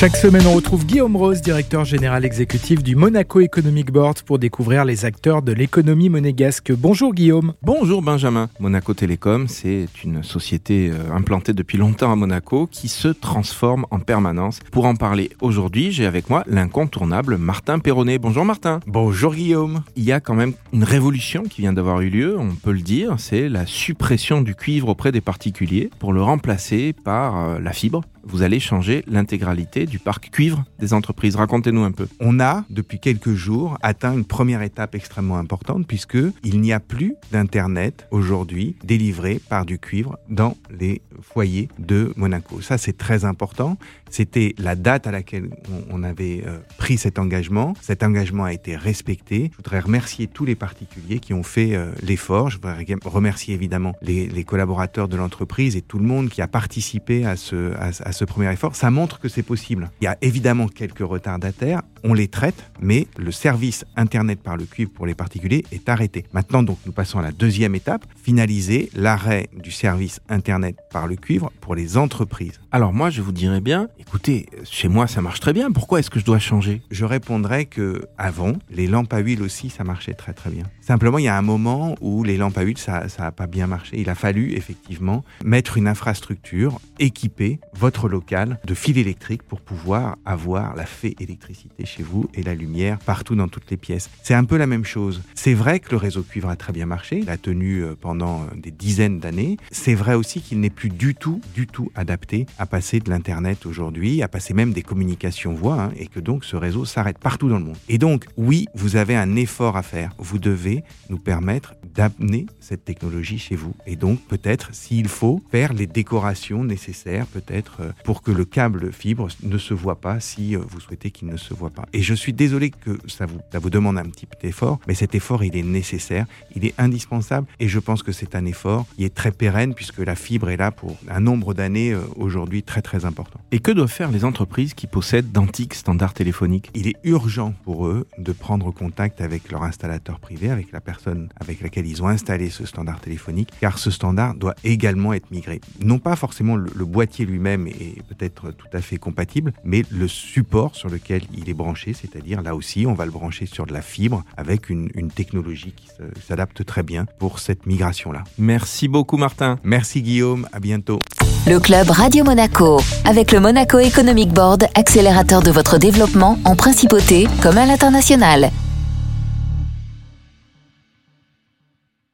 Chaque semaine, on retrouve Guillaume Rose, directeur général exécutif du Monaco Economic Board, pour découvrir les acteurs de l'économie monégasque. Bonjour Guillaume. Bonjour Benjamin. Monaco Télécom, c'est une société euh, implantée depuis longtemps à Monaco qui se transforme en permanence. Pour en parler aujourd'hui, j'ai avec moi l'incontournable Martin Perronnet. Bonjour Martin. Bonjour Guillaume. Il y a quand même une révolution qui vient d'avoir eu lieu, on peut le dire, c'est la suppression du cuivre auprès des particuliers pour le remplacer par euh, la fibre vous allez changer l'intégralité du parc cuivre des entreprises. Racontez-nous un peu. On a, depuis quelques jours, atteint une première étape extrêmement importante puisque il n'y a plus d'Internet aujourd'hui délivré par du cuivre dans les foyers de Monaco. Ça, c'est très important. C'était la date à laquelle on avait euh, pris cet engagement. Cet engagement a été respecté. Je voudrais remercier tous les particuliers qui ont fait euh, l'effort. Je voudrais remercier évidemment les, collaborateurs de l'entreprise et tout le monde qui a participé à ce premier effort. Ça montre que c'est possible. Il y a évidemment quelques retardataires. On les traite, mais le service Internet par le cuivre pour les particuliers est arrêté. Maintenant, donc, nous passons à la deuxième étape, finaliser l'arrêt du service Internet par le cuivre pour les entreprises. Alors moi, je vous dirais bien, écoutez, chez moi, ça marche très bien. Pourquoi est-ce que je dois changer? Je répondrais que avant, les lampes à huile aussi, ça marchait très très bien. Simplement, il y a un moment où les lampes à huile, ça n'a pas bien marché. Il a fallu effectivement mettre une infrastructure, équiper votre local de fils électriques pour pouvoir avoir la fée électricité chez vous et la lumière partout dans toutes les pièces. C'est un peu la même chose. C'est vrai que le réseau cuivre a très bien marché. Il a tenu euh, pendant euh, des dizaines d'années. C'est vrai aussi qu'il n'est plus du tout, du tout adapté à passer de l'Internet aujourd'hui, à passer même des communications voix, hein, et que donc ce réseau s'arrête partout dans le monde. Et donc, oui, vous avez un effort à faire. Vous devez nous permettre d'amener cette technologie chez vous. Et donc, peut-être, s'il faut, faire les décorations nécessaires, peut-être, euh, pour que le câble fibre ne se voit pas si vous souhaitez qu'il ne se voit pas. Et je suis désolé que ça vous, ça vous demande un petit effort, mais cet effort, il est nécessaire, il est indispensable, et je pense que c'est un effort qui est très pérenne, puisque la fibre est là pour un nombre d'années euh, aujourd'hui très très important. Et que doivent faire les entreprises qui possèdent d'antiques standards téléphoniques? Il est urgent pour eux de prendre contact avec leur installateur privé, avec la personne avec laquelle ils ont installé ce standard téléphonique, car ce standard doit également être migré. Non pas forcément le, le boîtier lui-même est peut-être tout à fait compatible, mais le support sur lequel il est branché, c'est-à-dire là aussi, on va le brancher sur de la fibre avec une, une technologie qui s'adapte très bien pour cette migration-là. Merci beaucoup Martin. Merci Guillaume, à bientôt. Le club Radio Monaco, avec le Monaco Economic Board, accélérateur de votre développement en principauté comme à l'international.